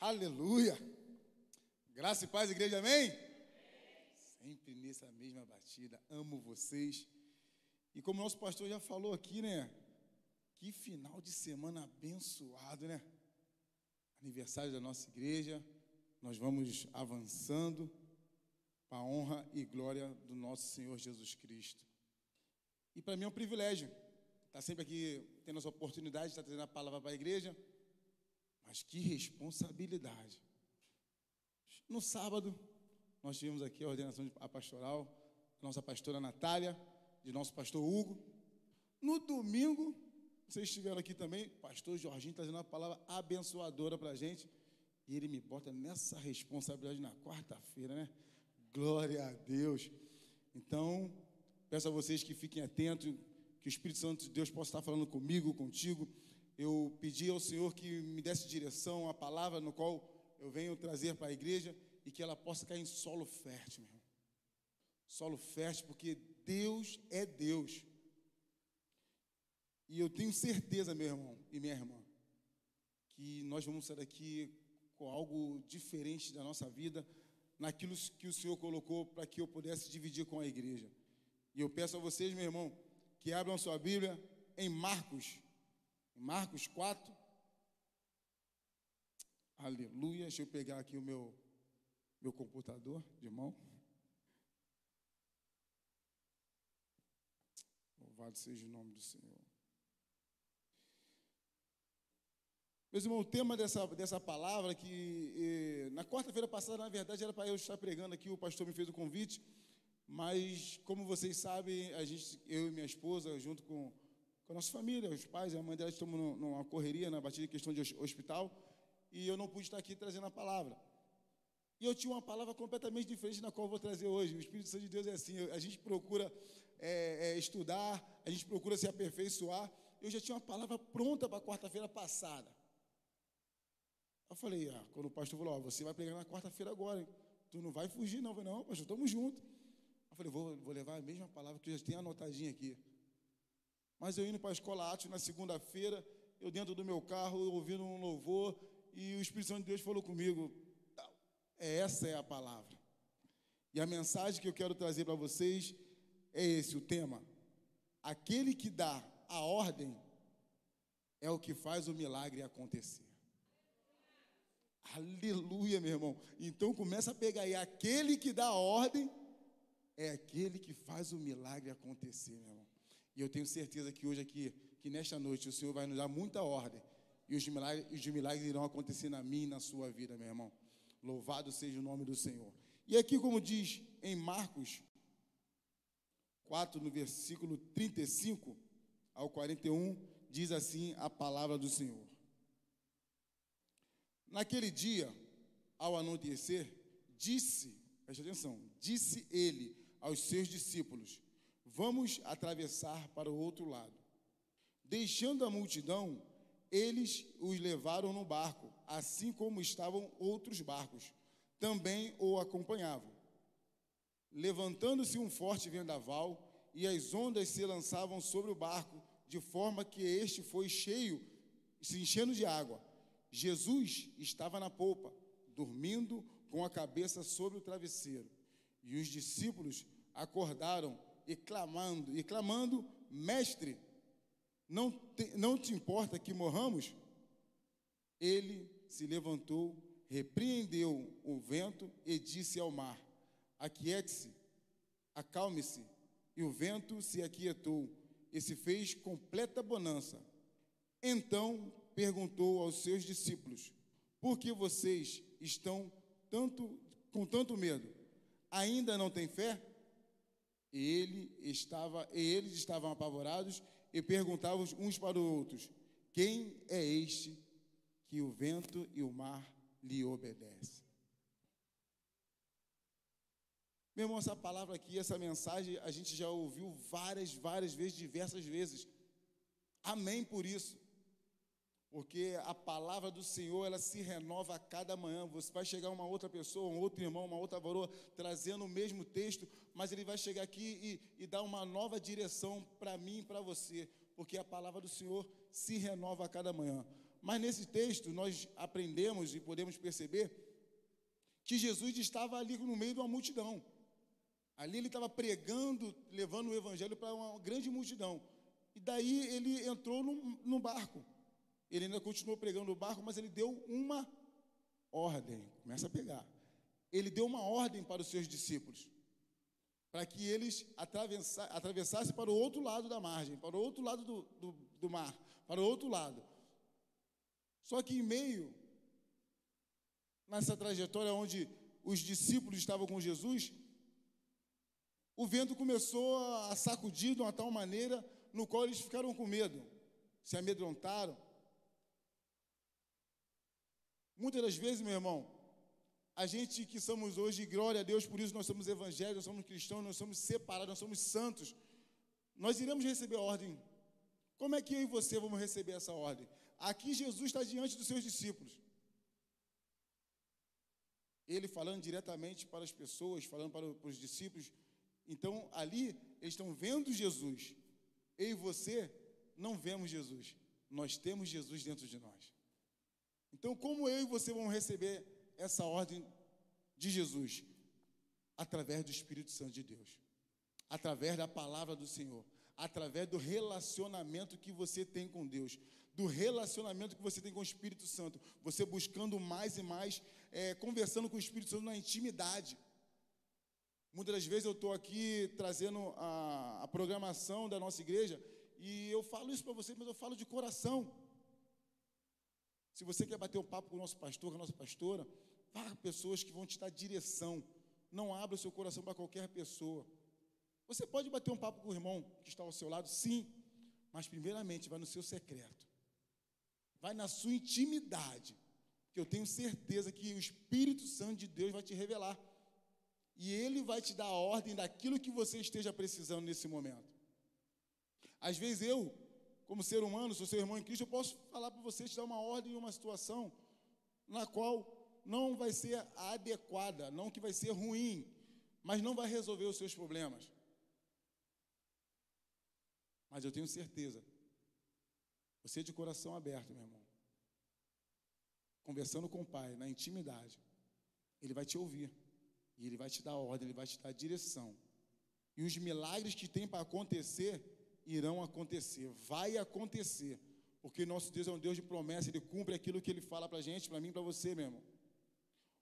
Aleluia! Graça e paz, igreja, amém? Sempre nessa mesma batida, amo vocês. E como nosso pastor já falou aqui, né? Que final de semana abençoado, né? Aniversário da nossa igreja, nós vamos avançando para a honra e glória do nosso Senhor Jesus Cristo. E para mim é um privilégio estar sempre aqui tendo essa oportunidade de estar trazendo a palavra para a igreja. Mas que responsabilidade. No sábado, nós tivemos aqui a ordenação de a pastoral, nossa pastora Natália, de nosso pastor Hugo. No domingo, vocês estiveram aqui também, pastor Jorginho trazendo uma palavra abençoadora para a gente. E ele me bota nessa responsabilidade na quarta-feira, né? Glória a Deus. Então, peço a vocês que fiquem atentos, que o Espírito Santo de Deus possa estar falando comigo, contigo eu pedi ao Senhor que me desse direção, a palavra no qual eu venho trazer para a igreja e que ela possa cair em solo fértil, meu irmão. Solo fértil, porque Deus é Deus. E eu tenho certeza, meu irmão e minha irmã, que nós vamos sair daqui com algo diferente da nossa vida, naquilo que o Senhor colocou para que eu pudesse dividir com a igreja. E eu peço a vocês, meu irmão, que abram sua Bíblia em Marcos, Marcos 4. Aleluia. Deixa eu pegar aqui o meu, meu computador de mão. Louvado seja o nome do Senhor. Meus irmãos, o tema dessa, dessa palavra, que eh, na quarta-feira passada, na verdade, era para eu estar pregando aqui, o pastor me fez o convite, mas como vocês sabem, a gente, eu e minha esposa, junto com com a nossa família, os pais a mãe dela estão numa correria, na batida de questão de hospital, e eu não pude estar aqui trazendo a palavra. E eu tinha uma palavra completamente diferente na qual vou trazer hoje. O Espírito Santo de Deus é assim: a gente procura é, é, estudar, a gente procura se aperfeiçoar. Eu já tinha uma palavra pronta para quarta-feira passada. Eu falei, ah, quando o pastor falou, você vai pregar na quarta-feira agora, hein? tu não vai fugir, não. Eu falei, não, pastor, estamos juntos. Eu falei, vou, vou levar a mesma palavra que eu já tenho anotadinha aqui. Mas eu indo para a escola Atos na segunda-feira, eu dentro do meu carro, ouvindo um louvor, e o Espírito Santo de Deus falou comigo: é, essa é a palavra. E a mensagem que eu quero trazer para vocês é esse, o tema. Aquele que dá a ordem é o que faz o milagre acontecer. Aleluia, meu irmão. Então começa a pegar aí. Aquele que dá a ordem é aquele que faz o milagre acontecer, meu irmão. E eu tenho certeza que hoje aqui, que nesta noite, o Senhor vai nos dar muita ordem. E os milagres, os milagres irão acontecer na minha e na sua vida, meu irmão. Louvado seja o nome do Senhor. E aqui, como diz em Marcos 4, no versículo 35 ao 41, diz assim a palavra do Senhor. Naquele dia, ao anoitecer, disse, preste atenção, disse ele aos seus discípulos: Vamos atravessar para o outro lado. Deixando a multidão, eles os levaram no barco, assim como estavam outros barcos, também o acompanhavam. Levantando-se um forte vendaval, e as ondas se lançavam sobre o barco, de forma que este foi cheio, se enchendo de água. Jesus estava na polpa, dormindo com a cabeça sobre o travesseiro. E os discípulos acordaram e clamando, e clamando, mestre, não te, não te importa que morramos? Ele se levantou, repreendeu o vento e disse ao mar: Aquiete-se, acalme-se. E o vento se aquietou e se fez completa bonança. Então perguntou aos seus discípulos: Por que vocês estão tanto com tanto medo? Ainda não têm fé? Ele estava, e eles estavam apavorados e perguntavam uns para os outros: Quem é este que o vento e o mar lhe obedecem? Meu irmão, essa palavra aqui, essa mensagem, a gente já ouviu várias, várias vezes, diversas vezes. Amém por isso porque a palavra do Senhor ela se renova a cada manhã. Você vai chegar uma outra pessoa, um outro irmão, uma outra varoa, trazendo o mesmo texto, mas ele vai chegar aqui e, e dar uma nova direção para mim e para você, porque a palavra do Senhor se renova a cada manhã. Mas nesse texto nós aprendemos e podemos perceber que Jesus estava ali no meio de uma multidão. Ali ele estava pregando, levando o evangelho para uma grande multidão. E daí ele entrou no, no barco. Ele ainda continuou pregando o barco, mas ele deu uma ordem. Começa a pegar. Ele deu uma ordem para os seus discípulos, para que eles atravessassem para o outro lado da margem, para o outro lado do, do, do mar, para o outro lado. Só que em meio, nessa trajetória onde os discípulos estavam com Jesus, o vento começou a sacudir de uma tal maneira no qual eles ficaram com medo, se amedrontaram. Muitas das vezes, meu irmão, a gente que somos hoje, glória a Deus, por isso nós somos evangélicos, nós somos cristãos, nós somos separados, nós somos santos, nós iremos receber a ordem. Como é que eu e você vamos receber essa ordem? Aqui Jesus está diante dos seus discípulos. Ele falando diretamente para as pessoas, falando para os discípulos, então, ali, eles estão vendo Jesus. Eu e você não vemos Jesus. Nós temos Jesus dentro de nós. Então, como eu e você vamos receber essa ordem de Jesus? Através do Espírito Santo de Deus. Através da palavra do Senhor. Através do relacionamento que você tem com Deus. Do relacionamento que você tem com o Espírito Santo. Você buscando mais e mais, é, conversando com o Espírito Santo na intimidade. Muitas das vezes eu estou aqui trazendo a, a, programação da nossa igreja e eu falo isso para você, mas eu falo de coração. Se você quer bater um papo com o nosso pastor, com a nossa pastora, vá pessoas que vão te dar direção. Não abra o seu coração para qualquer pessoa. Você pode bater um papo com o irmão que está ao seu lado, sim, mas primeiramente vai no seu secreto. Vai na sua intimidade, que eu tenho certeza que o Espírito Santo de Deus vai te revelar e Ele vai te dar a ordem daquilo que você esteja precisando nesse momento. Às vezes eu, como ser humano, sou seu irmão em Cristo, eu posso falar para você, te dar uma ordem em uma situação na qual não vai ser adequada, não que vai ser ruim, mas não vai resolver os seus problemas. Mas eu tenho certeza, você de coração aberto, meu irmão, conversando com o Pai, na intimidade, Ele vai te ouvir. E Ele vai te dar ordem, Ele vai te dar direção. E os milagres que tem para acontecer, irão acontecer. Vai acontecer. Porque nosso Deus é um Deus de promessa, Ele cumpre aquilo que Ele fala para a gente, para mim para você, meu irmão.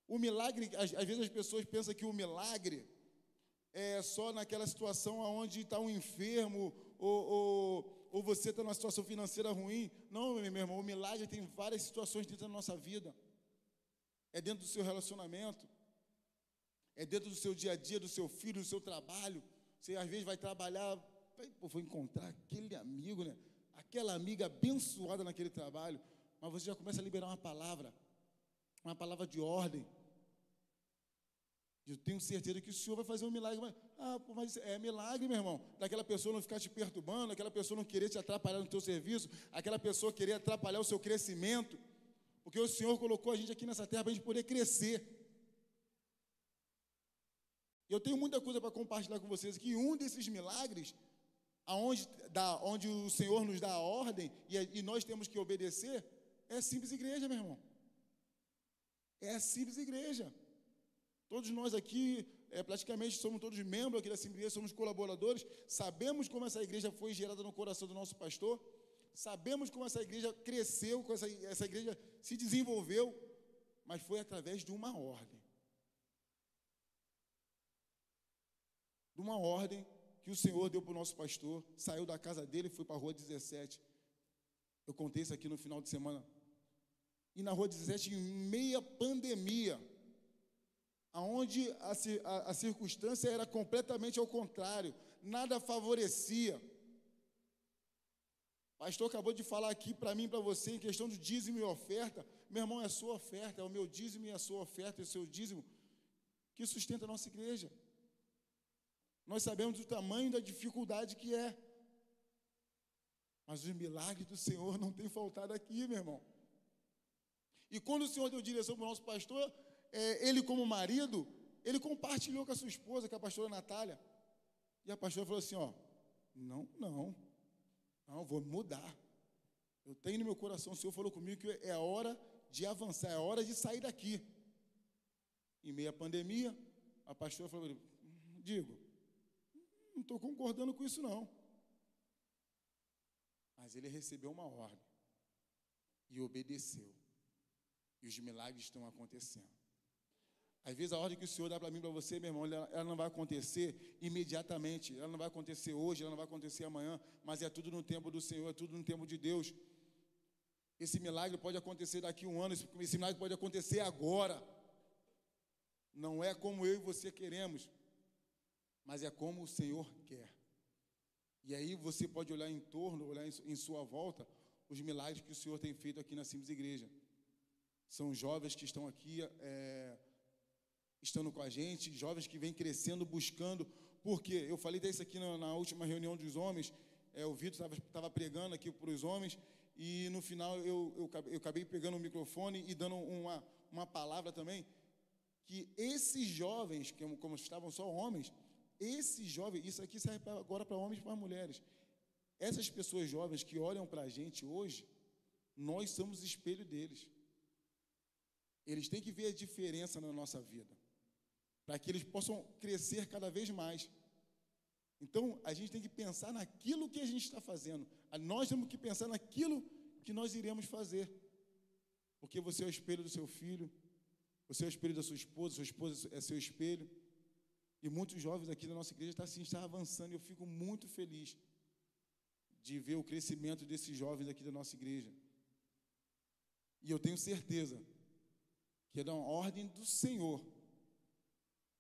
O milagre, às, às, vezes as pessoas pensam que o milagre é só naquela situação onde está um enfermo ou, ou, ou você está numa situação financeira ruim. Não, meu irmão, o milagre tem várias situações dentro da nossa vida. É dentro do seu relacionamento, é dentro do seu dia a dia, do seu filho, do seu trabalho. Você às vezes vai trabalhar, pô, vou encontrar aquele amigo, né? Aquela amiga abençoada naquele trabalho. Mas você já começa a liberar uma palavra, uma palavra de ordem. Eu tenho certeza que o Senhor vai fazer um milagre. Mas, ah, mas é milagre, meu irmão. Daquela pessoa não ficar te perturbando, aquela pessoa não querer te atrapalhar no teu serviço, aquela pessoa querer atrapalhar o seu crescimento. Porque o Senhor colocou a gente aqui nessa terra para a gente poder crescer. Eu tenho muita coisa para compartilhar com vocês aqui. Um desses milagres, aonde, da, onde o Senhor nos dá a ordem e, e nós temos que obedecer, é simples igreja, meu irmão. É simples igreja. Todos nós aqui, é, praticamente somos todos membros aqui da igreja, somos colaboradores, sabemos como essa igreja foi gerada no coração do nosso pastor, sabemos como essa igreja cresceu, como essa, essa igreja se desenvolveu, mas foi através de uma ordem. de uma ordem que o Senhor deu para o nosso pastor, saiu da casa dele e foi para a rua 17. Eu contei isso aqui no final de semana. E na rua 17, em meia pandemia, aonde a, a, a circunstância era completamente ao contrário, nada favorecia. Pastor acabou de falar aqui para mim para você em questão do dízimo e oferta. Meu irmão, é a sua oferta, é o meu dízimo e a sua oferta, é o seu dízimo que sustenta a nossa igreja. Nós sabemos do tamanho da dificuldade que é. Mas os milagres do Senhor não tem faltado aqui, meu irmão. E quando o Senhor deu direção para o nosso pastor, é, ele, como marido, ele compartilhou com a sua esposa, com a pastora Natália. E a pastora falou assim: Ó, não, não, não, vou mudar. Eu tenho no meu coração, o Senhor falou comigo que é hora de avançar, é hora de sair daqui. Em meio à pandemia, a pastora falou: Digo, não estou concordando com isso não. Mas ele recebeu uma ordem e obedeceu. E os milagres estão acontecendo. Às vezes a ordem que o Senhor dá para mim, para você, meu irmão, ela, não vai acontecer imediatamente, ela não vai acontecer hoje, ela não vai acontecer amanhã, mas é tudo no tempo do Senhor, é tudo no tempo de Deus. Esse milagre pode acontecer daqui a um ano, esse milagre pode acontecer agora. Não é como eu e você queremos, mas é como o Senhor quer. E aí você pode olhar em torno, olhar em, sua volta, os milagres que o Senhor tem feito aqui na Simples Igreja. São jovens que estão aqui, é, estando com a gente, jovens que vêm crescendo, buscando. Porque eu falei disso aqui na, na última reunião dos homens, é, o Vitor estava pregando aqui para os homens, e no final eu, eu, eu acabei pegando o microfone e dando uma, uma palavra também, que esses jovens, como, como estavam só homens, esses jovens, isso aqui serve agora para homens e para mulheres. Essas pessoas jovens que olham para a gente hoje, nós somos espelho deles. Eles têm que ver a diferença na nossa vida, para que eles possam crescer cada vez mais. Então, a gente tem que pensar naquilo que a gente está fazendo. Nós temos que pensar naquilo que nós iremos fazer. Porque você é o espelho do seu filho, você é o espelho da sua esposa, sua esposa é seu espelho. E muitos jovens aqui da nossa igreja estão assim, estão avançando. E eu fico muito feliz de ver o crescimento desses jovens aqui da nossa igreja. E eu tenho certeza que é da ordem do Senhor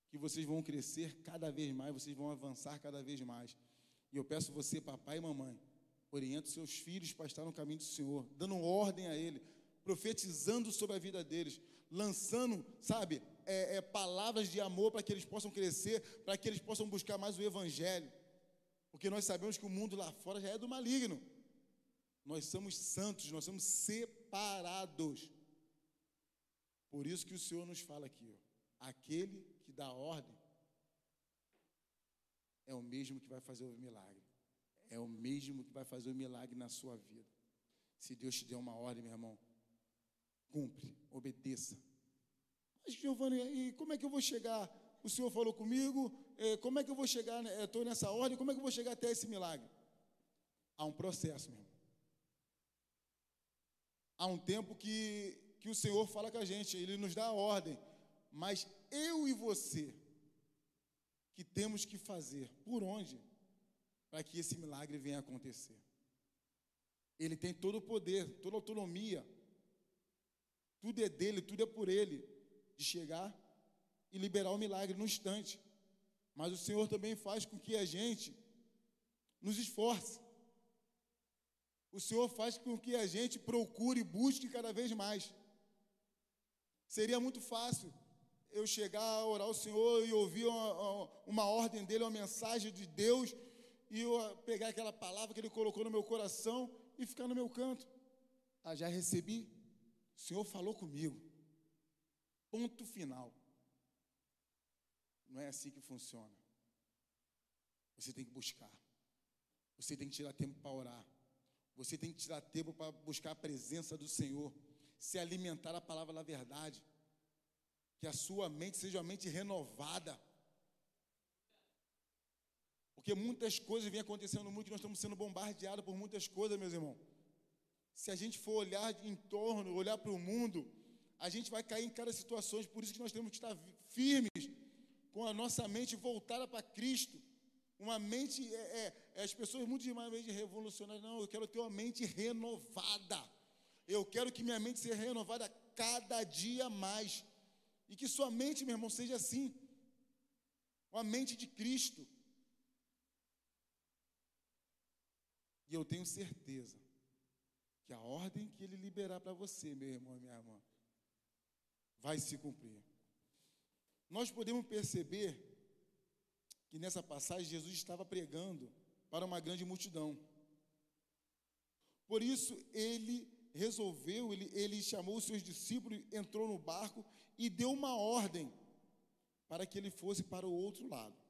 que vocês vão crescer cada vez mais, vocês vão avançar cada vez mais. E eu peço você, papai e mamãe, oriente seus filhos para estar no caminho do Senhor, dando ordem a Ele, profetizando sobre a vida deles, lançando, sabe, é, é, palavras de amor para que eles possam crescer, para que eles possam buscar mais o Evangelho. Porque nós sabemos que o mundo lá fora já é do maligno. Nós somos santos, nós somos separados. Por isso que o Senhor nos fala aqui, ó, aquele que dá ordem é o mesmo que vai fazer o milagre. É o mesmo que vai fazer o milagre na sua vida. Se Deus te der uma ordem, meu irmão, cumpre, obedeça. Mas, Giovanni, e como é que eu vou chegar? O Senhor falou comigo, é, como é que eu vou chegar? Né? Estou nessa ordem, como é que eu vou chegar até esse milagre? Há um processo, meu irmão. Há um tempo que, que o Senhor fala com a gente, Ele nos dá a ordem, mas eu e você, que temos que fazer, por onde? Para que esse milagre venha acontecer. Ele tem todo o poder, toda a autonomia, tudo é dele, tudo é por ele, de chegar e liberar o milagre no instante. Mas o Senhor também faz com que a gente nos esforce. O Senhor faz com que a gente procure e busque cada vez mais. Seria muito fácil eu chegar a orar ao Senhor e ouvir uma, uma ordem dele, uma mensagem de Deus, e eu pegar aquela palavra que ele colocou no meu coração e ficar no meu canto. Ah, já recebi? O Senhor falou comigo. Ponto final. Não é assim que funciona. Você tem que buscar. Você tem que tirar tempo para orar. Você tem que tirar tempo para buscar a presença do Senhor. Se alimentar a palavra da verdade. Que a sua mente seja uma mente renovada. Porque muitas coisas vêm acontecendo no mundo e nós estamos sendo bombardeados por muitas coisas, meus irmãos. Se a gente for olhar em torno, olhar para o mundo, a gente vai cair em cada situação. Por isso que nós temos que estar firmes, com a nossa mente voltada para Cristo. Uma mente, é, é, é as pessoas muito demais revolucionárias. Não, eu quero ter uma mente renovada. Eu quero que minha mente seja renovada cada dia mais. E que sua mente, meu irmão, seja assim. Uma mente de Cristo. E eu tenho certeza que a ordem que ele liberar para você, meu irmão e minha irmã, vai se cumprir. Nós podemos perceber que nessa passagem Jesus estava pregando para uma grande multidão. Por isso ele resolveu, ele, ele chamou os seus discípulos, entrou no barco e deu uma ordem para que ele fosse para o outro lado.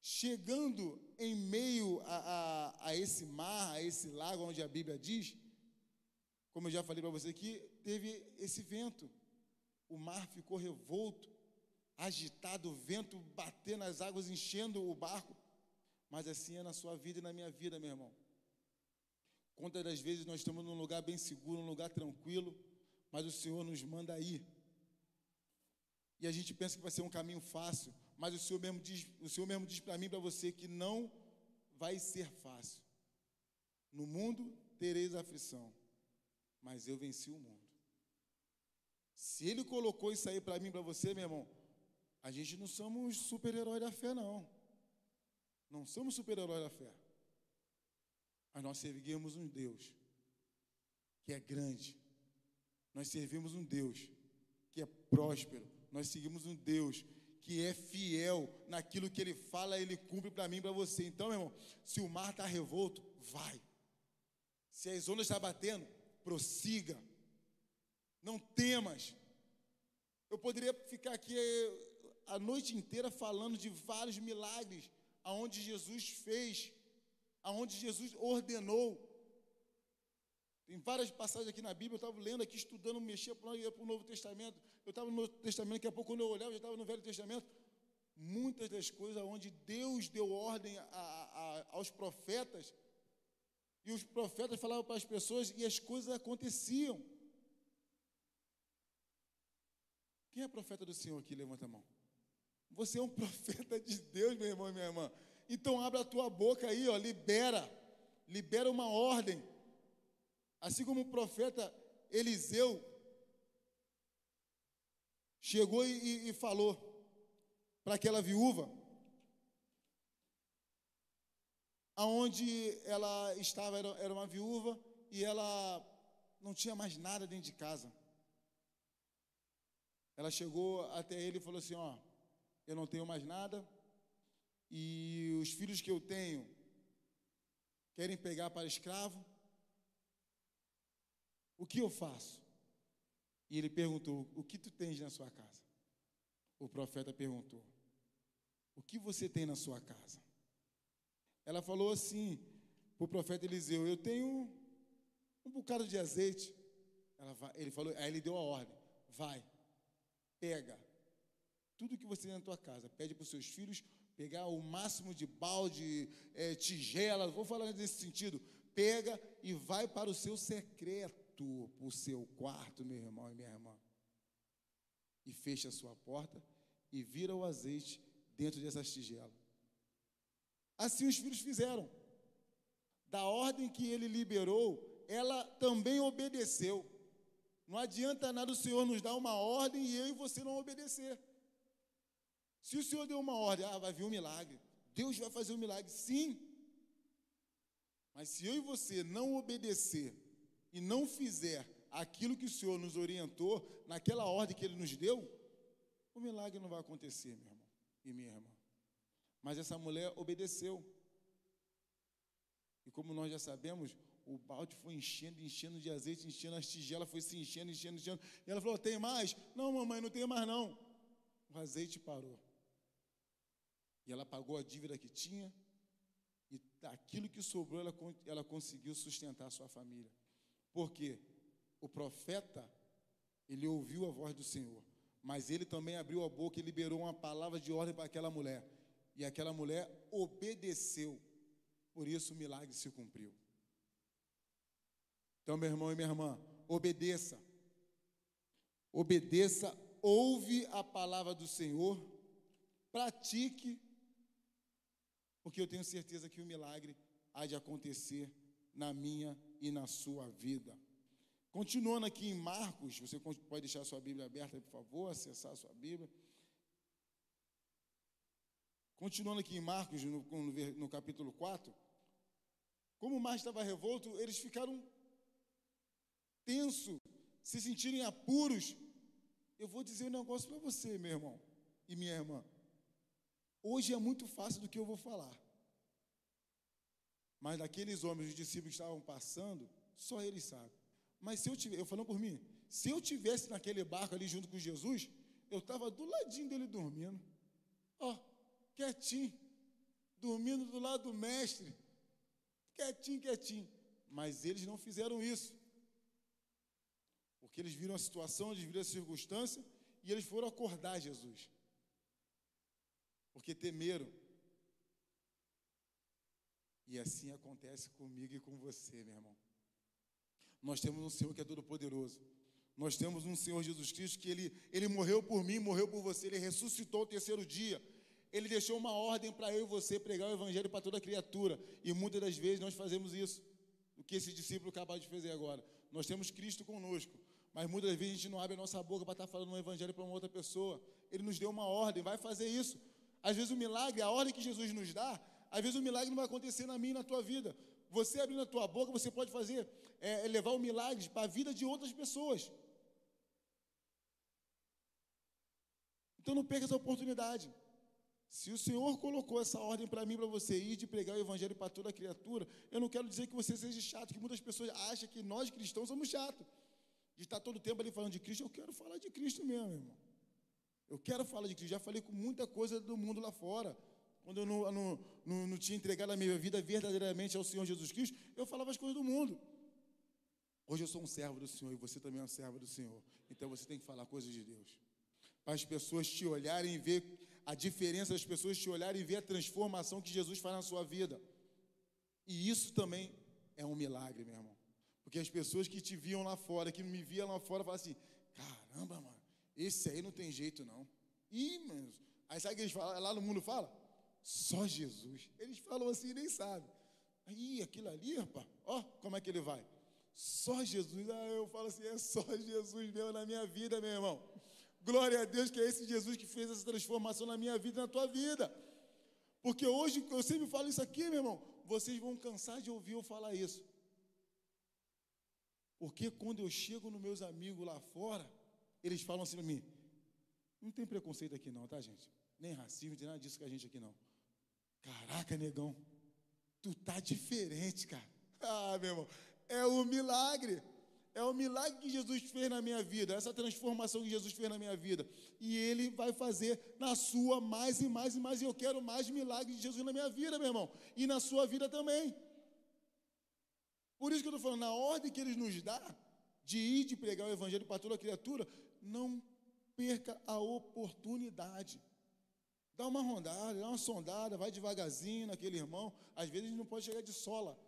chegando em meio a, a, a, esse mar, a esse lago onde a Bíblia diz, como eu já falei para você aqui, teve esse vento. O mar ficou revolto, agitado, o vento batendo nas águas, enchendo o barco. Mas assim é na sua vida e na minha vida, meu irmão. Quantas das vezes nós estamos num lugar bem seguro, num lugar tranquilo, mas o Senhor nos manda ir. E a gente pensa que vai ser um caminho fácil, mas o Senhor mesmo diz, o Senhor mesmo diz para mim para você que não vai ser fácil. No mundo tereis aflição, mas eu venci o mundo. Se ele colocou isso aí para mim, para você, meu irmão, a gente não somos super-herói da fé, não. Não somos super-herói da fé. Mas nós servimos um Deus que é grande. Nós servimos um Deus que é próspero. Nós seguimos um Deus que é fiel naquilo que ele fala, ele cumpre para mim para você. Então, meu irmão, se o mar está revolto, vai. Se as ondas estão tá batendo, prossiga. Não temas. Eu poderia ficar aqui eh, a noite inteira falando de vários milagres aonde Jesus fez, aonde Jesus ordenou. Tem várias passagens aqui na Bíblia, eu estava lendo aqui, estudando, mexia para o Novo Testamento. Eu estava no Novo Testamento, daqui a pouco, quando eu olhava, eu já estava no Velho Testamento. Muitas das coisas onde Deus deu ordem a, a, aos profetas, e os profetas falavam para as pessoas e as coisas aconteciam. Quem é profeta do Senhor aqui? Levanta a mão. Você é um profeta de Deus, meu irmão e minha irmã. Então abra a tua boca aí, ó, libera. Libera uma ordem. Assim como o profeta Eliseu chegou e, e falou para aquela viúva, aonde ela estava era, era uma viúva e ela não tinha mais nada dentro de casa. Ela chegou até ele e falou assim: Ó, eu não tenho mais nada, e os filhos que eu tenho querem pegar para escravo. O que eu faço? E ele perguntou: O que tu tens na sua casa? O profeta perguntou: O que você tem na sua casa? Ela falou assim para o profeta Eliseu: Eu tenho um bocado de azeite. Vai, ele falou, aí ele deu a ordem: Vai, pega tudo que você tem na tua casa, pede para os seus filhos pegar o máximo de balde, é, tigela, vou falar nesse sentido, pega e vai para o seu secreto, para o seu quarto, meu irmão e minha irmã. E fecha a sua porta e vira o azeite dentro dessas tigelas. Assim os filhos fizeram. Da ordem que ele liberou, ela também obedeceu. Não adianta nada o Senhor nos dar uma ordem e eu e você não obedecer. Se o Senhor deu uma ordem, ah, vai vir um milagre. Deus vai fazer um milagre, sim. Mas se eu e você não obedecer e não fizer aquilo que o Senhor nos orientou, naquela ordem que Ele nos deu, o milagre não vai acontecer, meu irmão e minha irmã. Mas essa mulher obedeceu. E como nós já sabemos, o balde foi enchendo, enchendo de azeite, enchendo as tigelas, foi se enchendo, enchendo, enchendo. E ela falou: Tem mais? Não, mamãe, não tem mais não. O azeite parou. E ela pagou a dívida que tinha, e daquilo que sobrou, ela, ela conseguiu sustentar a sua família. Porque o profeta, ele ouviu a voz do Senhor, mas ele também abriu a boca e liberou uma palavra de ordem para aquela mulher. E aquela mulher obedeceu, por isso o milagre se cumpriu. Então, meu irmão e minha irmã, obedeça. Obedeça, ouve a palavra do Senhor, pratique porque eu tenho certeza que o milagre há de acontecer na minha e na sua vida. Continuando aqui em Marcos, você pode deixar sua Bíblia aberta, por favor, acessar sua Bíblia. Continuando aqui em Marcos, no, no, no capítulo 4, como o mar estava revolto, eles ficaram tenso, se sentirem apuros. Eu vou dizer um negócio para você, meu irmão e minha irmã. Hoje é muito fácil do que eu vou falar. Mas daqueles homens, os discípulos estavam passando, só eles sabem. Mas se eu tivesse, eu falando por mim, se eu tivesse naquele barco ali junto com Jesus, eu estava do ladinho dele dormindo. Ó, quietinho. dormindo do lado do mestre, quietinho, quietinho. Mas eles não fizeram isso. Porque eles viram a situação, eles viram a circunstância e eles foram acordar Jesus. Porque temeram. E assim acontece comigo e com você, meu irmão. Nós temos um Senhor que é todo poderoso. Nós temos um Senhor Jesus Cristo que ele, ele morreu por mim, morreu por você, ele ressuscitou o terceiro dia. Ele deixou uma ordem para eu e você pregar o evangelho para toda criatura. E muitas das vezes nós fazemos isso. O que esse discípulo acabou de fazer agora. Nós temos Cristo conosco. Mas muitas vezes a gente não abre a nossa boca para estar falando um evangelho para uma outra pessoa. Ele nos deu uma ordem, vai fazer isso. Às vezes o milagre, a ordem que Jesus nos dá, às vezes o milagre não vai acontecer na minha e na tua vida. Você abrindo a tua boca, você pode fazer, é, levar o milagre para a vida de outras pessoas. Então não perca essa oportunidade. Se o Senhor colocou essa ordem para mim, para você ir de pregar o evangelho para toda criatura, eu não quero dizer que você seja chato, que muitas pessoas acham que nós cristãos somos chatos. De estar todo tempo ali falando de Cristo, eu quero falar de Cristo mesmo, irmão. Eu quero falar de Cristo. Já falei com muita coisa do mundo lá fora. Quando eu não, não, não, não tinha entregado a minha vida verdadeiramente ao Senhor Jesus Cristo, eu falava as coisas do mundo. Hoje eu sou um servo do Senhor e você também é um servo do Senhor. Então você tem que falar coisas de Deus. Para as pessoas te olharem e ver a diferença das pessoas te olharem e ver a transformação que Jesus faz na sua vida. E isso também é um milagre, meu irmão. Porque as pessoas que te viam lá fora, que me viam lá fora, falam assim: caramba, mano, esse aí não tem jeito não. Ih, mano. Aí sabe o que eles falam? Lá no mundo fala? Só Jesus. Eles falam assim e nem sabem. Aí, aquilo ali, rapaz, ó, como é que ele vai? Só Jesus. Ah, eu falo assim, é só Jesus mesmo na minha vida, meu irmão. Glória a Deus que é esse Jesus que fez essa transformação na minha vida e na tua vida. Porque hoje, eu sempre falo isso aqui, meu irmão, vocês vão cansar de ouvir eu falar isso. Porque quando eu chego nos meus amigos lá fora, eles falam assim para mim: não tem preconceito aqui não, tá, gente? Nem racismo, não tem nada disso com a gente aqui não. Caraca, negão, tu tá diferente, cara. Ah, meu irmão, é um milagre. É o milagre que Jesus fez na minha vida, essa transformação que Jesus fez na minha vida. E Ele vai fazer na sua mais e mais e mais. E eu quero mais milagres de Jesus na minha vida, meu irmão. E na sua vida também. Por isso que eu estou falando, na ordem que Ele nos dá, de ir de pregar o Evangelho para toda criatura, não perca a oportunidade. Dá uma rondada, dá uma sondada, vai devagarzinho naquele irmão. Às vezes a gente não pode chegar de sola.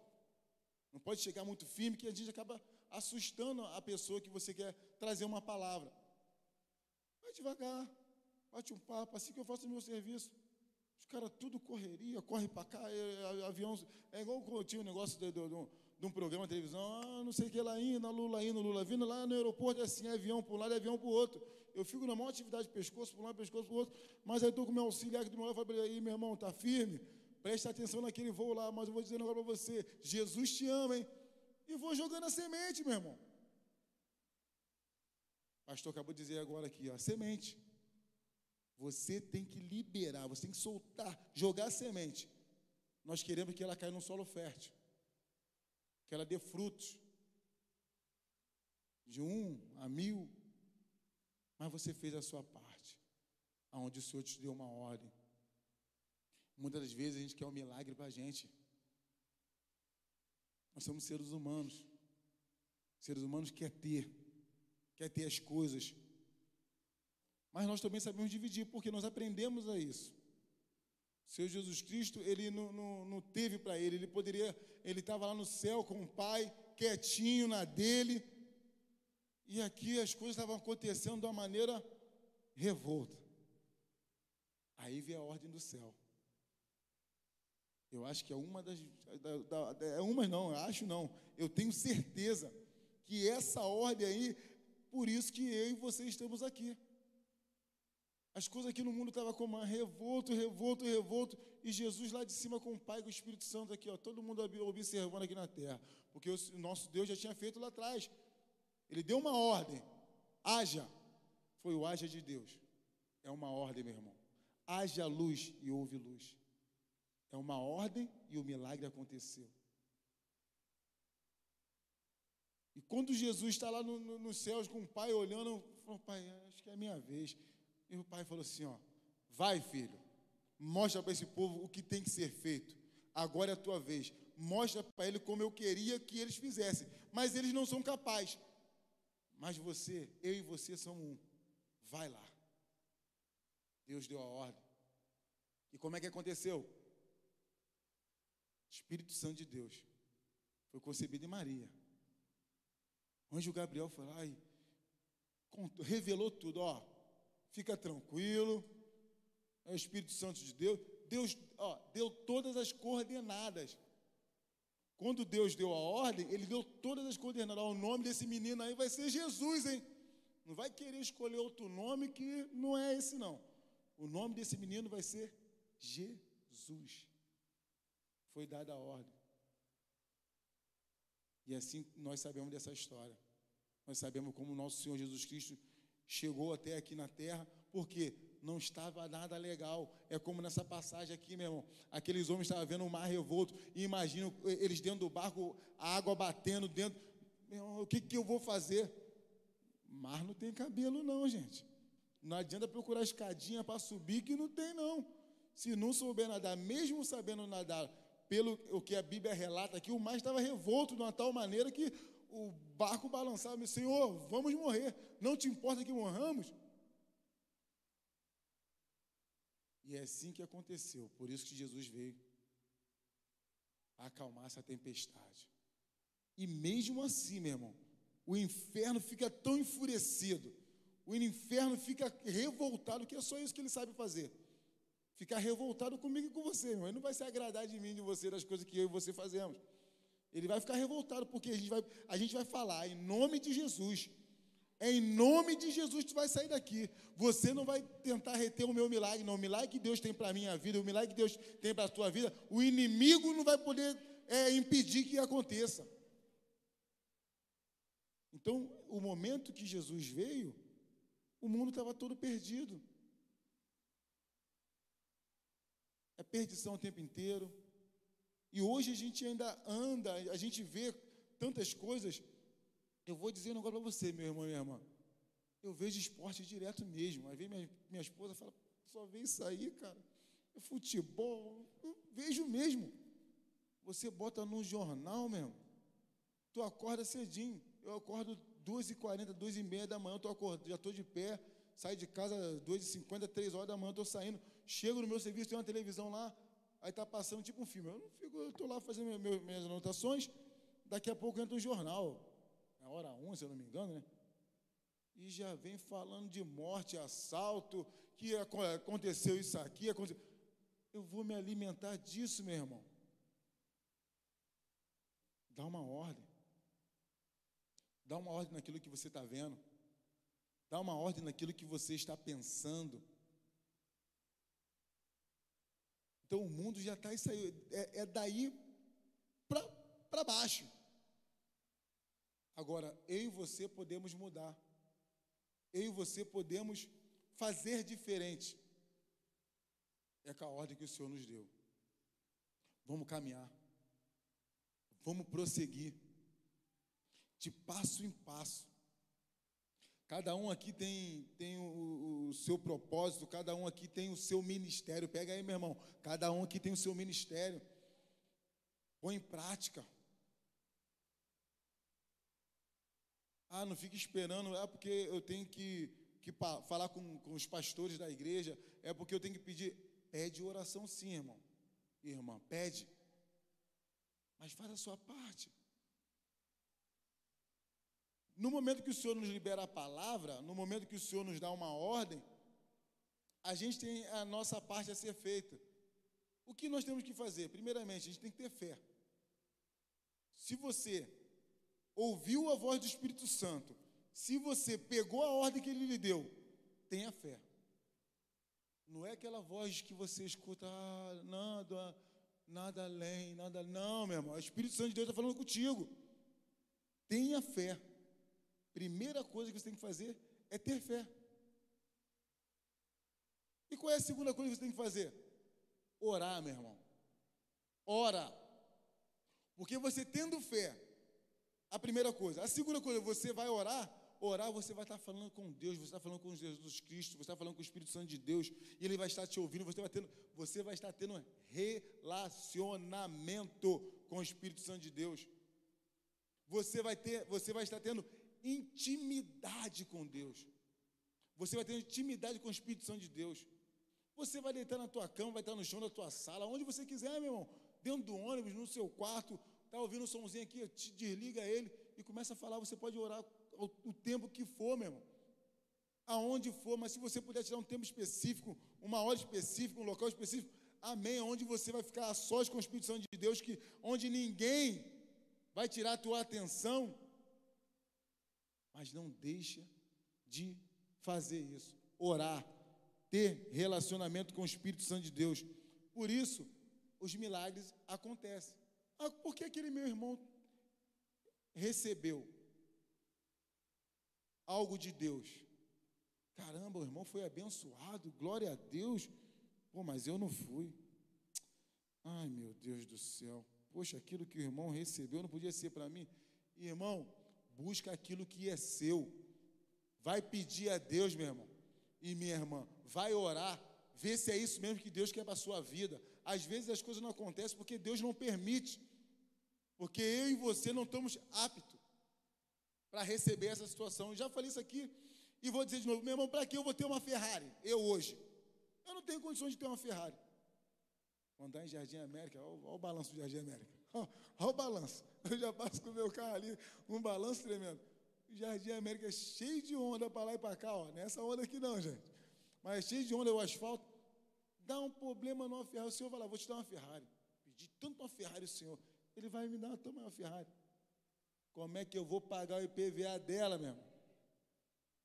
Não pode chegar muito firme, que a gente acaba assustando a pessoa que você quer trazer uma palavra. Vai devagar, bate um papo, assim que eu faço o meu serviço. Os caras tudo correria, corre para cá, é, é, avião. É igual tinha um negócio de, de, de, de, um programa de televisão, ah, não sei o que lá indo, Lula indo, Lula vindo, lá no aeroporto é assim, é avião para um lado, é avião para o outro. Eu fico na maior atividade de pescoço para um lado, pescoço para o outro, mas aí estou com meu auxiliar aqui do meu lado, falei, aí, meu irmão, tá firme? Presta atenção naquele voo lá, mas eu vou dizer um negócio para você. Jesus te ama, hein? e vou jogando a semente, meu irmão. O pastor acabou de dizer agora aqui, ó, semente. Você tem que liberar, você tem que soltar, jogar a semente. Nós queremos que ela caia num solo fértil, que ela dê frutos de um a mil, mas você fez a sua parte, aonde o Senhor te deu uma ordem. Muitas das vezes a gente quer um milagre para a gente. Nós somos seres humanos. Seres humanos quer ter, quer ter as coisas. Mas nós também sabemos dividir, porque nós aprendemos a isso. Senhor Jesus Cristo, ele não, não, não teve para ele, ele poderia, ele estava lá no céu com o Pai, quietinho na dele, e aqui as coisas estavam acontecendo de uma maneira revolta. Aí veio a ordem do céu. Eu acho que é uma das. Da, da, é uma não, acho não. Eu tenho certeza que essa ordem aí, por isso que eu e você estamos aqui. As coisas aqui no mundo estavam como revolto, revolto, revolto, e Jesus lá de cima com o Pai com o Espírito Santo aqui, ó, todo mundo observando aqui na terra, porque o nosso Deus já tinha feito lá atrás. Ele deu uma ordem, haja, foi o haja de Deus. É uma ordem, meu irmão. Haja luz e houve luz. É uma ordem e o milagre aconteceu. E quando Jesus está lá no, no, nos céus com o pai olhando, falou, pai, acho que é a minha vez. E o pai falou assim: ó, vai, filho, Mostra para esse povo o que tem que ser feito. Agora é a tua vez. Mostra para ele como eu queria que eles fizessem. Mas eles não são capazes. Mas você, eu e você somos um. Vai lá. Deus deu a ordem. E como é que aconteceu? Espírito Santo de Deus foi concebido em Maria. O anjo Gabriel foi lá e contou, revelou tudo, ó. Fica tranquilo. É o Espírito Santo de Deus. Deus, ó, deu todas as coordenadas. Quando Deus deu a ordem, ele deu todas as coordenadas. O nome desse menino aí vai ser Jesus, hein? Não vai querer escolher outro nome que não é esse não. O nome desse menino vai ser Jesus. Foi dada a ordem. E assim nós sabemos dessa história. Nós sabemos como o nosso Senhor Jesus Cristo chegou até aqui na terra, porque não estava nada legal. É como nessa passagem aqui, meu irmão. Aqueles homens estavam vendo um mar revolto e imaginam eles dentro do barco, a água batendo dentro. Irmão, o que, que eu vou fazer? Mar não tem cabelo, não, gente. Não adianta procurar escadinha para subir, que não tem, não. Se não souber nadar, mesmo sabendo nadar, pelo o que a Bíblia relata aqui, o mar estava revolto de uma tal maneira que o barco balançava. Senhor, vamos morrer. Não te importa que morramos? E é assim que aconteceu. Por isso que Jesus veio acalmar essa tempestade. E mesmo assim, meu irmão, o inferno fica tão enfurecido, o inferno fica revoltado, que é só isso que ele sabe fazer. Ficar revoltado comigo e com você, irmão. Ele não vai se agradar de mim, de você, das coisas que eu e você fazemos. Ele vai ficar revoltado, porque a gente vai, a gente vai falar em nome de Jesus. Em nome de Jesus tu vai sair daqui. Você não vai tentar reter o meu milagre, não. O milagre que Deus tem para a minha vida, o milagre que Deus tem para a tua vida, o inimigo não vai poder é, impedir que aconteça. Então, o momento que Jesus veio, o mundo estava todo perdido. É perdição o tempo inteiro. E hoje a gente ainda anda, a gente vê tantas coisas. Eu vou dizer um negócio para você, meu irmão e minha irmã. Eu vejo esporte direto mesmo. Aí vem minha, minha esposa fala, só vem isso aí, cara. É futebol. Eu vejo mesmo. Você bota no jornal, mesmo. Tu acorda cedinho. Eu acordo 2h40, 2h30 da manhã, eu tô acordado, já estou de pé, saio de casa 2h50, 3 horas da manhã, estou saindo. Chego no meu serviço, tem uma televisão lá, aí está passando tipo um filme. Eu não fico, eu estou lá fazendo minhas, minhas anotações, daqui a pouco entra um jornal, na hora 1, se eu não me engano, né? E já vem falando de morte, assalto, que aconteceu isso aqui, aconteceu. Eu vou me alimentar disso, meu irmão. Dá uma ordem. Dá uma ordem naquilo que você está vendo. Dá uma ordem naquilo que você está pensando. Então o mundo já está isso aí, é, é daí para baixo. Agora, eu e você podemos mudar. Eu e você podemos fazer diferente. É com a ordem que o Senhor nos deu. Vamos caminhar. Vamos prosseguir. De passo em passo. Cada um aqui tem, tem o, o, seu propósito, cada um aqui tem o seu ministério. Pega aí, meu irmão. Cada um aqui tem o seu ministério. Põe em prática. Ah, não fique esperando, é porque eu tenho que, que falar com, com os pastores da igreja, é porque eu tenho que pedir. Pede oração sim, irmão. Irmã, pede. Mas faz a sua parte. No momento que o Senhor nos libera a palavra, no momento que o Senhor nos dá uma ordem, a gente tem a nossa parte a ser feita. O que nós temos que fazer? Primeiramente, a gente tem que ter fé. Se você ouviu a voz do Espírito Santo, se você pegou a ordem que ele lhe deu, tenha fé. Não é aquela voz que você escuta, ah, nada, nada além, nada. Não, meu irmão, o Espírito Santo de Deus está falando contigo. Tenha fé. Primeira coisa que você tem que fazer é ter fé. E qual é a segunda coisa que você tem que fazer? Orar, meu irmão. Ora. Porque você tendo fé, a primeira coisa. A segunda coisa, você vai orar Orar, você vai estar falando com Deus, você está falando com Jesus Cristo, você está falando com o Espírito Santo de Deus, e Ele vai estar te ouvindo, você vai, tendo, você vai estar tendo relacionamento com o Espírito Santo de Deus. Você vai, ter, você vai estar tendo intimidade com Deus. Você vai ter intimidade com o Espírito Santo de Deus. Você vai deitar na tua cama, vai estar no chão da tua sala, onde você quiser, meu irmão. Dentro do ônibus, no seu quarto, está ouvindo um somzinho aqui, te desliga ele e começa a falar. Você pode orar o, o tempo que for, meu irmão. Aonde for, mas se você puder tirar um tempo específico, uma hora específica, um local específico, amém. Onde você vai ficar a sós com o Espírito Santo de Deus, que onde ninguém vai tirar a tua atenção, mas não deixa de fazer isso. Orar, ter relacionamento com o Espírito Santo de Deus. Por isso, os milagres acontecem. Ah, por que aquele meu irmão recebeu algo de Deus. Caramba, o irmão foi abençoado, glória a Deus. Pô, mas eu não fui. Ai, meu Deus do céu. Poxa, aquilo que o irmão recebeu não podia ser para mim. Irmão, busca aquilo que é seu. Vai pedir a Deus, meu irmão. E minha irmã, vai orar. Vê se é isso mesmo que Deus quer para a sua vida. Às vezes as coisas não acontecem porque Deus não permite. Porque eu e você não estamos aptos para receber essa situação. Eu já falei isso aqui e vou dizer de novo, meu irmão, para que eu vou ter uma Ferrari? Eu hoje. Eu não tenho condições de ter uma Ferrari. Andar em Jardim América, olha, olha o balanço do Jardim América. Olha, o balanço. Eu já passo com o meu carro ali, um balanço tremendo. O Jardim América é cheio de onda para lá e para cá, ó. Nessa onda aqui não, gente. Mas é cheio de onda, o asfalto. Dá um problema numa Ferrari. O senhor vai lá, vou te dar uma Ferrari. Pedi tanto uma Ferrari, senhor. Ele vai me dar uma, uma Ferrari. Como é que eu vou pagar o IPVA dela, meu irmão?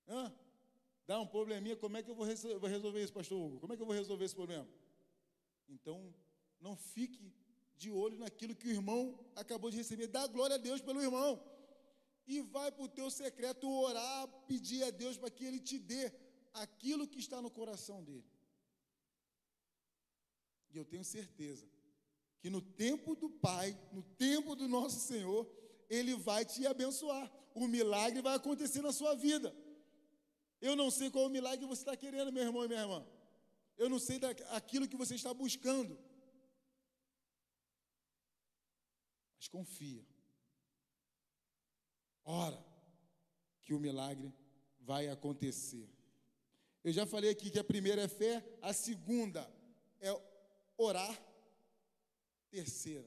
Hã? Dá um probleminha, como é que eu vou resolver isso, pastor Hugo? Como é que eu vou resolver esse problema? Então, não fique de olho naquilo que o irmão acabou de receber. Dá glória a Deus pelo irmão. E vai para o teu secreto orar, pedir a Deus para que Ele te dê aquilo que está no coração dele. E eu tenho certeza que no tempo do Pai, no tempo do nosso Senhor, Ele vai te abençoar. O milagre vai acontecer na sua vida. Eu não sei qual o milagre você está querendo, meu irmão e minha irmã. Eu não sei daquilo que você está buscando. Mas confia. Ora, que o milagre vai acontecer. Eu já falei aqui que a primeira é fé, a segunda é orar Terceira,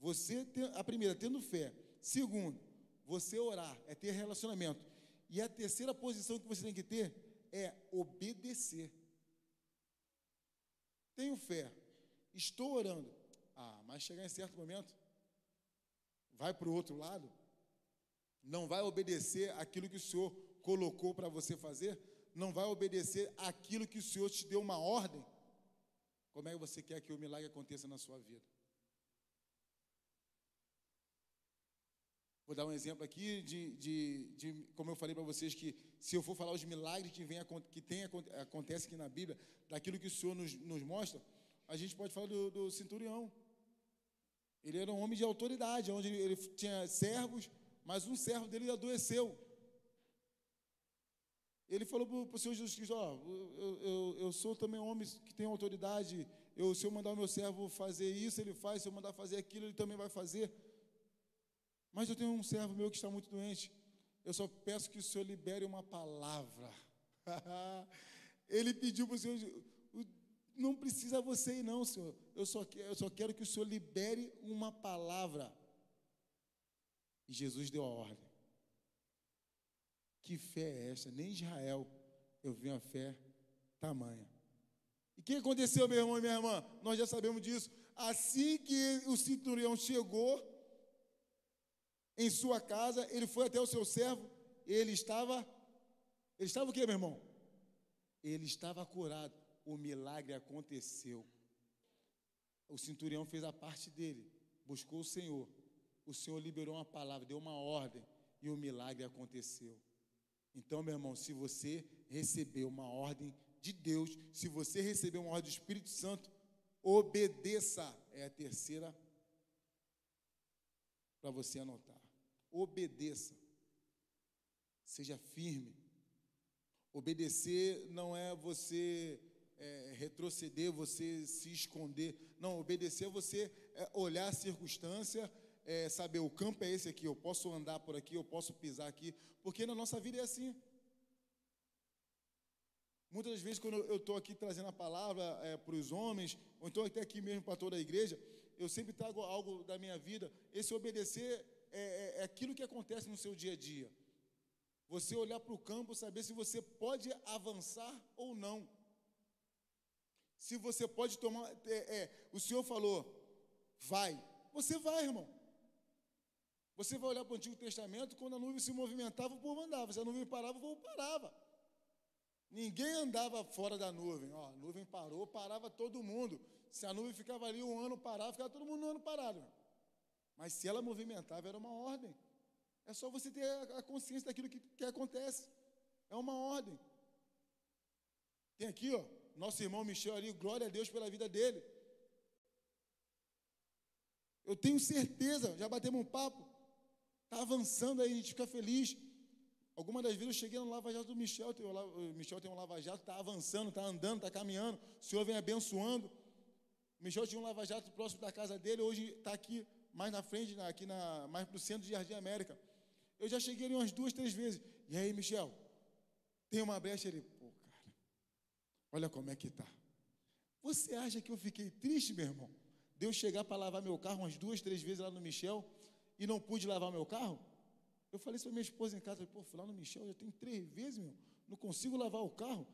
você a primeira, tendo fé. Segundo, você orar, é ter relacionamento. E a terceira posição que você tem que ter é obedecer. Tenho fé, estou orando. Ah, mas chegar em certo momento, vai para o outro lado, não vai obedecer aquilo que o Senhor colocou para você fazer, não vai obedecer aquilo que o Senhor te deu uma ordem. Como é que você quer que o milagre aconteça na sua vida? Vou dar um exemplo aqui de, de, de como eu falei para vocês, que se eu for falar os milagres que, vem, que tem, acontece aqui na Bíblia, daquilo que o Senhor nos, nos mostra, a gente pode falar do, do centurião. Ele era um homem de autoridade, onde ele tinha servos, mas um servo dele adoeceu. Ele falou para o Senhor Jesus Cristo: Ó, eu, eu, eu, sou também homem que tem autoridade. Eu, se eu mandar o meu servo fazer isso, ele faz. Se eu mandar fazer aquilo, ele também vai fazer. Mas eu tenho um servo meu que está muito doente. Eu só peço que o Senhor libere uma palavra. Ele pediu para o Senhor, não precisa você ir, não, Senhor. Eu só, quero, eu só quero que o Senhor libere uma palavra. E Jesus deu a ordem. Que fé é esta? Nem Israel eu vi uma fé tamanha. E o que aconteceu, meu irmão e minha irmã? Nós já sabemos disso. Assim que o centurião chegou, em sua casa, ele foi até o seu servo, ele estava, ele estava o que, meu irmão? Ele estava curado. O milagre aconteceu. O centurião fez a parte dele, buscou o Senhor. O Senhor liberou uma palavra, deu uma ordem e o milagre aconteceu. Então, meu irmão, se você recebeu uma ordem de Deus, se você recebeu uma ordem do Espírito Santo, obedeça. É a terceira para você anotar obedeça. seja firme. Obedecer não é você é, retroceder, você se esconder. Não, obedecer você é, olhar a circunstância, é, saber o campo é esse aqui, eu posso andar por aqui, eu posso pisar aqui, porque na nossa vida é assim. Muitas das vezes, quando eu estou aqui trazendo a palavra é, para os homens, ou então até aqui mesmo para toda a igreja, eu sempre trago algo da minha vida. Esse obedecer é, é, é aquilo que acontece no seu dia a dia. Você olhar para o campo, saber se você pode avançar ou não. Se você pode tomar. É, é, o Senhor falou, vai. Você vai, irmão. Você vai olhar para o Antigo Testamento, quando a nuvem se movimentava, o povo andava. Se a nuvem parava, o povo parava. Ninguém andava fora da nuvem. Ó, a nuvem parou, parava todo mundo. Se a nuvem ficava ali um ano parado, ficava todo mundo um ano parado. Mas se ela movimentava, era uma ordem. É só você ter a consciência daquilo que, que acontece. É uma ordem. Tem aqui, ó, nosso irmão Michel ali, glória a Deus pela vida dele. Eu tenho certeza, já batemos um papo, está avançando aí, a gente fica feliz. Algumas das vezes eu cheguei no Lava Jato do Michel, o Michel tem um Lava Jato, está avançando, está andando, está caminhando, o Senhor vem abençoando. O Michel tinha um Lava Jato próximo da casa dele, hoje está aqui mais na frente, aqui na, mais para o centro de Jardim América. Eu já cheguei ali umas duas, três vezes. E aí, Michel, tem uma brecha? Cara, olha como é que está. Você acha que eu fiquei triste, meu irmão? De eu chegar para lavar meu carro umas duas, três vezes lá no Michel e não pude lavar meu carro? Eu falei isso para minha esposa em casa, pô, fui lá no Michel, já tem três vezes, meu, não consigo lavar o carro.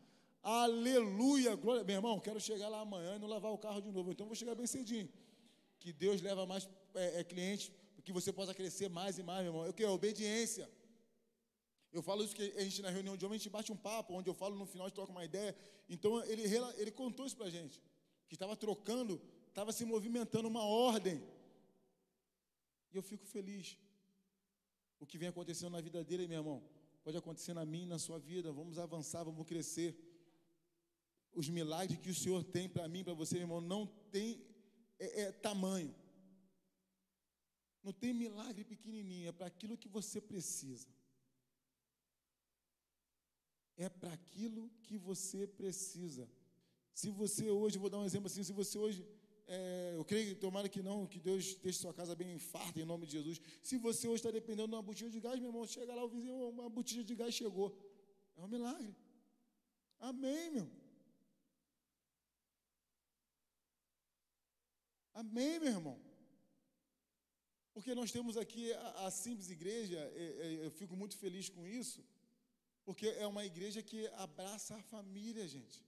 Aleluia, glória. Meu irmão, quero chegar lá amanhã e não lavar o carro de novo. Então vou chegar bem cedinho. Que Deus leva mais é, é, clientes, que você possa crescer mais e mais, meu irmão. É o que? Obediência. Eu falo isso que a gente na reunião de homem, a gente bate um papo, onde eu falo no final, a gente troca uma ideia. Então ele, ele contou isso para a gente. Que estava trocando, estava se movimentando uma ordem. E eu fico feliz o que vem acontecendo na vida dele, meu irmão, pode acontecer na minha na sua vida. Vamos avançar, vamos crescer. Os milagres que o Senhor tem para mim, para você, meu irmão, não tem é, é, tamanho. Não tem milagre pequenininho, é para aquilo que você precisa. É para aquilo que você precisa. Se você hoje, vou dar um exemplo assim, se você hoje é, eu creio, tomara que não, que Deus deixe sua casa bem farta em nome de Jesus. Se você hoje está dependendo de uma botija de gás, meu irmão, chega lá, o vizinho, uma botija de gás chegou. É um milagre. Amém, meu. Amém, meu irmão. Porque nós temos aqui a, a simples igreja, é, é, eu fico muito feliz com isso, porque é uma igreja que abraça a família, gente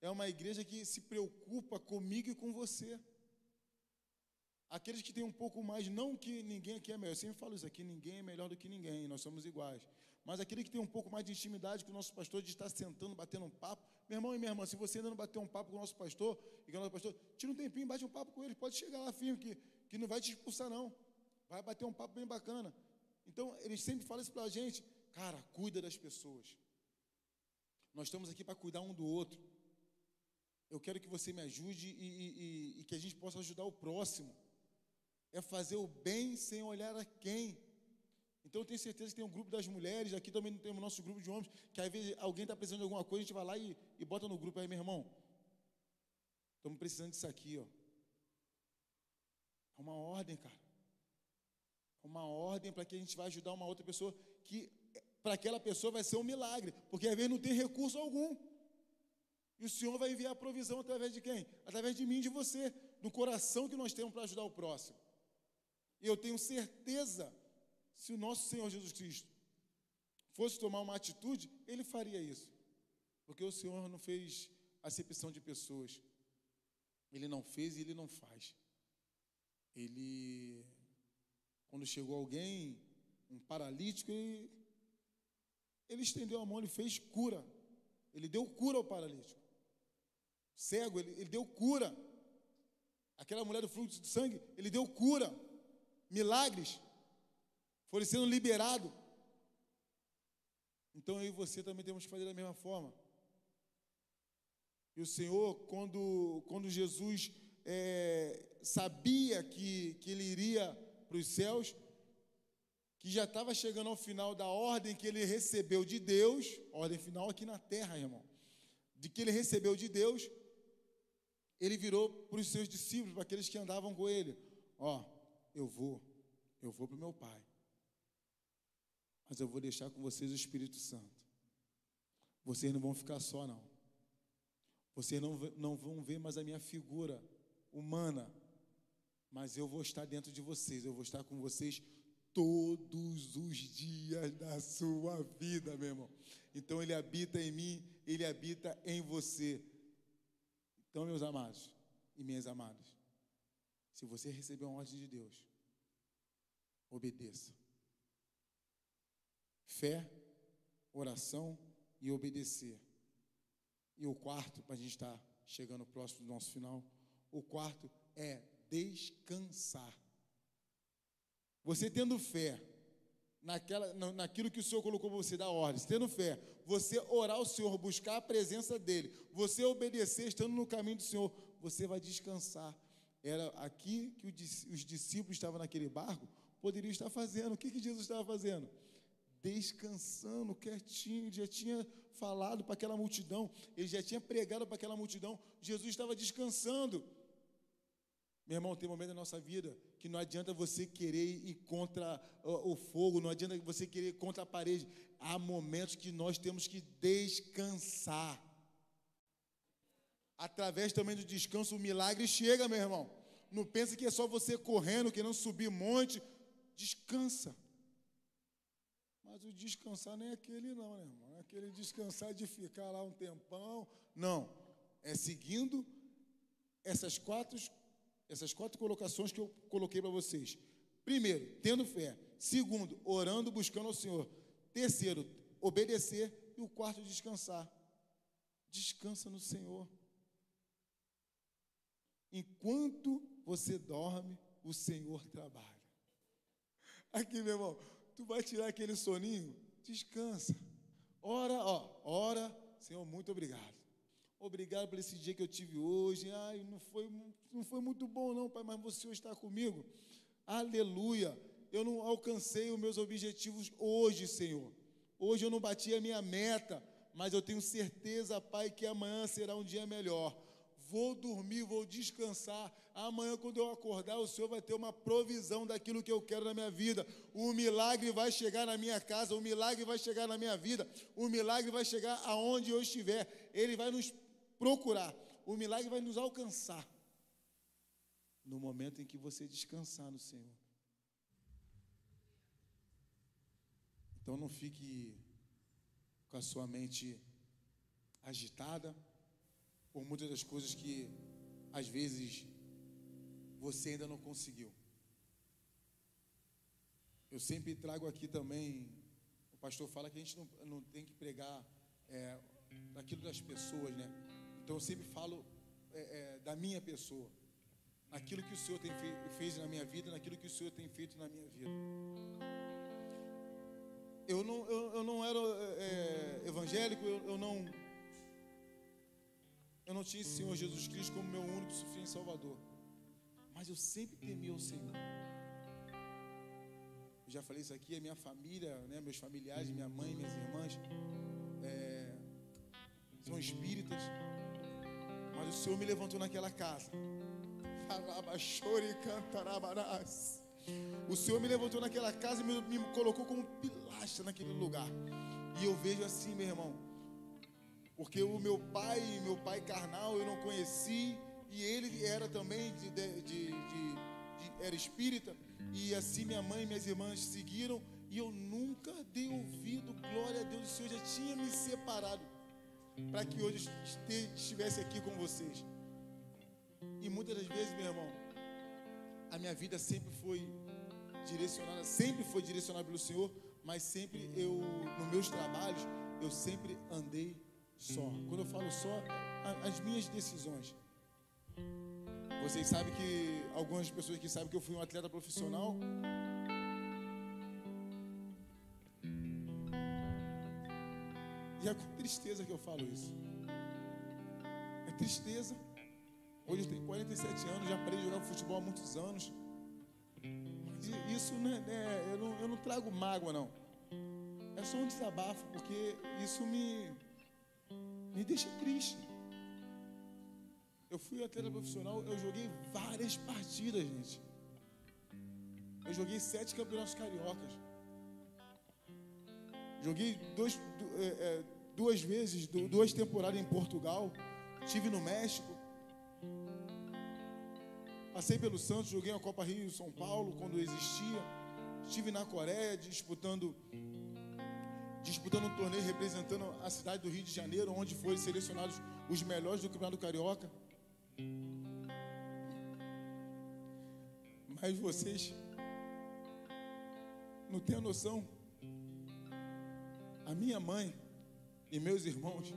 é uma igreja que se preocupa comigo e com você. Aqueles que têm um pouco mais, não que ninguém aqui é melhor, eu sempre falo isso aqui, ninguém é melhor do que ninguém, nós somos iguais. Mas aquele que tem um pouco mais de intimidade com o nosso pastor, de estar sentando, batendo um papo, meu irmão e minha irmã, se você ainda não bateu um papo com o nosso pastor, e com o nosso pastor, tira um tempinho, bate um papo com ele, pode chegar lá firme, que, que não vai te expulsar não, vai bater um papo bem bacana. Então, eles sempre falam isso para a gente, cara, cuida das pessoas. Nós estamos aqui para cuidar um do outro. Eu quero que você me ajude e, e, e, que a gente possa ajudar o próximo. É fazer o bem sem olhar a quem. Então eu tenho certeza que tem um grupo das mulheres, aqui também temos nosso grupo de homens, que às vezes alguém está precisando de alguma coisa, a gente vai lá e, e bota no grupo aí, meu irmão. Estamos precisando disso aqui, ó. É uma ordem, cara. É uma ordem para que a gente vai ajudar uma outra pessoa que para aquela pessoa vai ser um milagre, porque às vezes não tem recurso algum. E o Senhor vai enviar a provisão através de quem? Através de mim de você, do coração que nós temos para ajudar o próximo. E eu tenho certeza, se o nosso Senhor Jesus Cristo fosse tomar uma atitude, ele faria isso. Porque o Senhor não fez acepção de pessoas. Ele não fez e ele não faz. Ele, quando chegou alguém, um paralítico, ele, ele estendeu a mão e fez cura. Ele deu cura ao paralítico cego, ele, ele deu cura. Aquela mulher do fluxo de sangue, ele deu cura. Milagres foram sendo liberados. Então eu e você também temos que fazer da mesma forma. E o Senhor, quando, quando Jesus é, sabia que, que ele iria para os céus, que já estava chegando ao final da ordem que ele recebeu de Deus, ordem final aqui na terra, irmão, de que ele recebeu de Deus, ele virou para os seus discípulos, para aqueles que andavam com ele: Ó, eu vou, eu vou para o meu Pai, mas eu vou deixar com vocês o Espírito Santo. Vocês não vão ficar só, não. Vocês não, não vão ver mais a minha figura humana, mas eu vou estar dentro de vocês, eu vou estar com vocês todos os dias da sua vida, meu irmão. Então ele habita em mim, ele habita em você. Então, meus amados e minhas amadas, se você receber uma ordem de Deus, obedeça. Fé, oração e obedecer. E o quarto, para a gente estar tá chegando próximo do nosso final, o quarto é descansar. Você tendo fé naquela, naquilo que o Senhor colocou para você da ordem, tendo fé, você orar ao Senhor, buscar a presença dEle, você obedecer, estando no caminho do Senhor, você vai descansar. Era aqui que os discípulos estavam naquele barco, poderiam estar fazendo. O que, que Jesus estava fazendo? Descansando, quietinho, já tinha falado para aquela multidão, ele já tinha pregado para aquela multidão, Jesus estava descansando. Meu irmão, tem momento da nossa vida que não adianta você querer ir contra o fogo, não adianta você querer ir contra a parede. Há momentos que nós temos que descansar. Através também do descanso, o milagre chega, meu irmão. Não pense que é só você correndo, querendo subir monte. Descansa. Mas o descansar nem é aquele, não, né, irmão? É aquele descansar de ficar lá um tempão. Não. É seguindo essas quatro essas quatro colocações que eu coloquei para vocês. Primeiro, tendo fé. Segundo, orando, buscando ao Senhor. Terceiro, obedecer. E o quarto, descansar. Descansa no Senhor. Enquanto você dorme, o Senhor trabalha. Aqui, meu irmão, tu vai tirar aquele soninho? Descansa. Ora, ó, ora, Senhor, muito obrigado. Obrigado por esse dia que eu tive hoje. Ai, não foi, não foi muito bom, não, Pai, mas você está comigo. Aleluia. Eu não alcancei os meus objetivos hoje, Senhor. Hoje eu não bati a minha meta, mas eu tenho certeza, Pai, que amanhã será um dia melhor. Vou dormir, vou descansar. Amanhã, quando eu acordar, o Senhor vai ter uma provisão daquilo que eu quero na minha vida. O milagre vai chegar na minha casa, o milagre vai chegar na minha vida, o milagre vai chegar aonde eu estiver. Ele vai nos procurar. O milagre vai nos alcançar no momento em que você descansar no Senhor. Então não fique com a sua mente agitada por muitas das coisas que às vezes você ainda não conseguiu. Eu sempre trago aqui também, o pastor fala que a gente não, não tem que pregar é, daquilo das pessoas, né? Então eu sempre falo é, é, da minha pessoa, naquilo que o Senhor tem fe fez na minha vida, naquilo que o Senhor tem feito na minha vida. Eu não, eu, eu não era é, evangélico, eu, eu, não eu não tinha esse Senhor Jesus Cristo como meu único suficiente Salvador, mas eu sempre temi ao Senhor. Eu já falei isso aqui, a minha família, né, meus familiares, minha mãe, minhas irmãs, é, são espíritas. Mas o Senhor me levantou naquela casa. O Senhor me levantou naquela casa e me, colocou como pilastra naquele lugar. E eu vejo assim, meu irmão. Porque o meu pai, meu pai carnal, eu não conheci. E ele era também de, de, de, de era espírita. E assim minha mãe e minhas irmãs seguiram. E eu nunca dei ouvido, glória a Deus, o Senhor já tinha me separado para que hoje estivesse aqui com vocês. E muitas das vezes, meu irmão, a minha vida sempre foi direcionada, sempre foi direcionada pelo Senhor, mas sempre eu, nos meus trabalhos, eu sempre andei só. Quando eu falo só, as minhas decisões. Vocês sabem que, algumas pessoas que sabem que eu fui um atleta profissional, É com tristeza que eu falo isso. É tristeza. Hoje eu tenho 47 anos, já parei de jogar futebol há muitos anos. isso né, eu, não, eu não trago mágoa, não. É só um desabafo, porque isso me, me deixa triste. Eu fui atleta profissional, eu joguei várias partidas, gente. Eu joguei sete campeonatos cariocas. Joguei dois, é, é, duas vezes, duas temporadas em Portugal. Tive no México. Passei pelo Santos, joguei a Copa Rio São Paulo quando existia. Estive na Coreia disputando disputando um torneio representando a cidade do Rio de Janeiro, onde foram selecionados os melhores do Campeonato Carioca. Mas vocês não têm noção. A minha mãe e meus irmãos,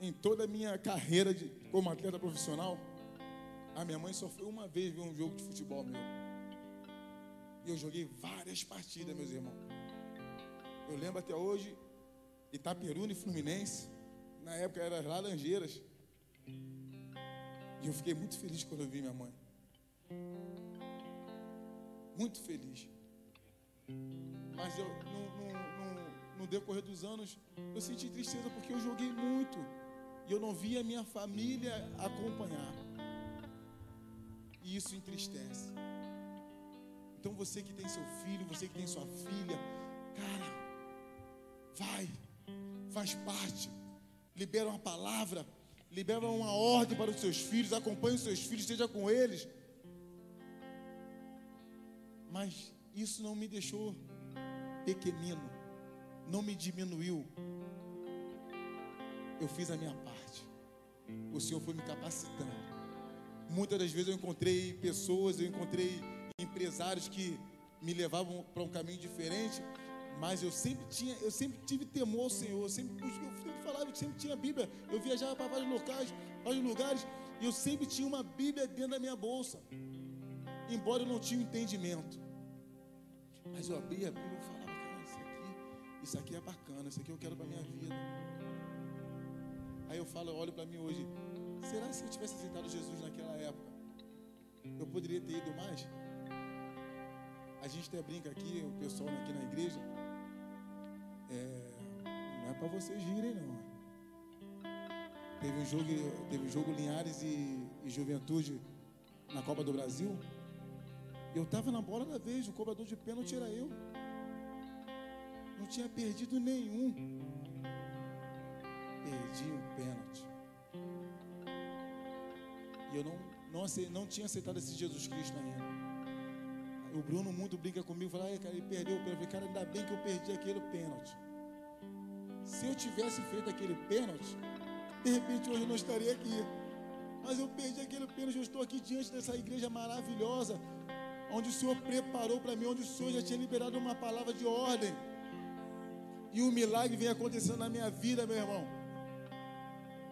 em toda a minha carreira de, como atleta profissional, a minha mãe só foi uma vez ver um jogo de futebol meu. E eu joguei várias partidas, meus irmãos. Eu lembro até hoje, Itaperuna e Fluminense, na época eram as Laranjeiras. E eu fiquei muito feliz quando eu vi minha mãe. Muito feliz. Mas eu, no, no, no, decorrer dos anos, eu senti tristeza porque eu joguei muito. E eu não via minha família acompanhar. E isso entristece. Então você que tem seu filho, você que tem sua filha, cara, vai, faz parte, libera uma palavra, libera uma ordem para os seus filhos, acompanhe os seus filhos, esteja com eles. Mas isso não me deixou pequenino, não me diminuiu. Eu fiz a minha parte. O Senhor foi me capacitando. Muitas das vezes eu encontrei pessoas, eu encontrei empresários que me levavam para um caminho diferente, mas eu sempre tinha, eu sempre tive temor ao Senhor, eu sempre, eu sempre falava que sempre tinha Bíblia. Eu viajava para vários locais, vários lugares, e eu sempre tinha uma Bíblia dentro da minha bolsa. Embora eu não tinha entendimento. Mas eu abria a Bíblia e falava, isso aqui é bacana, isso aqui eu quero para minha vida. Aí eu falo, eu olho para mim hoje, será que se eu tivesse aceitado Jesus naquela época, eu poderia ter ido mais? A gente até brinca aqui, o pessoal aqui na igreja, é, não é para vocês rirem, não. Teve um jogo, teve um jogo Linhares e, e Juventude na Copa do Brasil. Eu estava na bola da vez, o cobrador de pênalti era eu. Não tinha perdido nenhum. Perdi um pênalti. E eu não, não, não tinha aceitado esse Jesus Cristo ainda. O Bruno muito brinca comigo, fala, cara, ele perdeu o pênalti. Eu falei, cara, ainda bem que eu perdi aquele pênalti. Se eu tivesse feito aquele pênalti, de repente hoje eu não estaria aqui. Mas eu perdi aquele pênalti, eu estou aqui diante dessa igreja maravilhosa, onde o Senhor preparou para mim, onde o Senhor já tinha liberado uma palavra de ordem. E um milagre vem acontecendo na minha vida, meu irmão.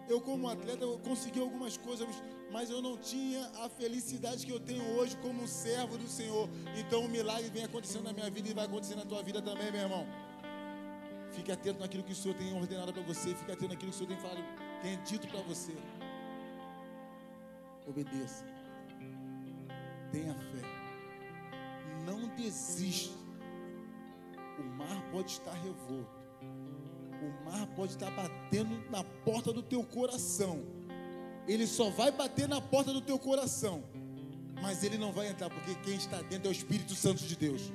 Eu, como atleta, eu consegui algumas coisas, mas eu não tinha a felicidade que eu tenho hoje como servo do Senhor. Então o milagre vem acontecendo na minha vida e vai acontecer na tua vida também, meu irmão. Fique atento naquilo que o Senhor tem ordenado para você, fique atento naquilo que o Senhor tem falado, tem dito para você. Obedeça. Tenha fé. Não desista. O mar pode estar revolto. O mar pode estar batendo na porta do teu coração ele só vai bater na porta do teu coração, mas ele não vai entrar, porque quem está dentro é o Espírito Santo de Deus.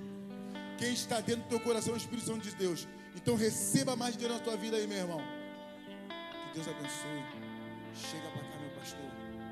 Quem está dentro do teu coração é o Espírito Santo de Deus. Então receba mais de Deus na tua vida aí, meu irmão. Que Deus abençoe. Chega para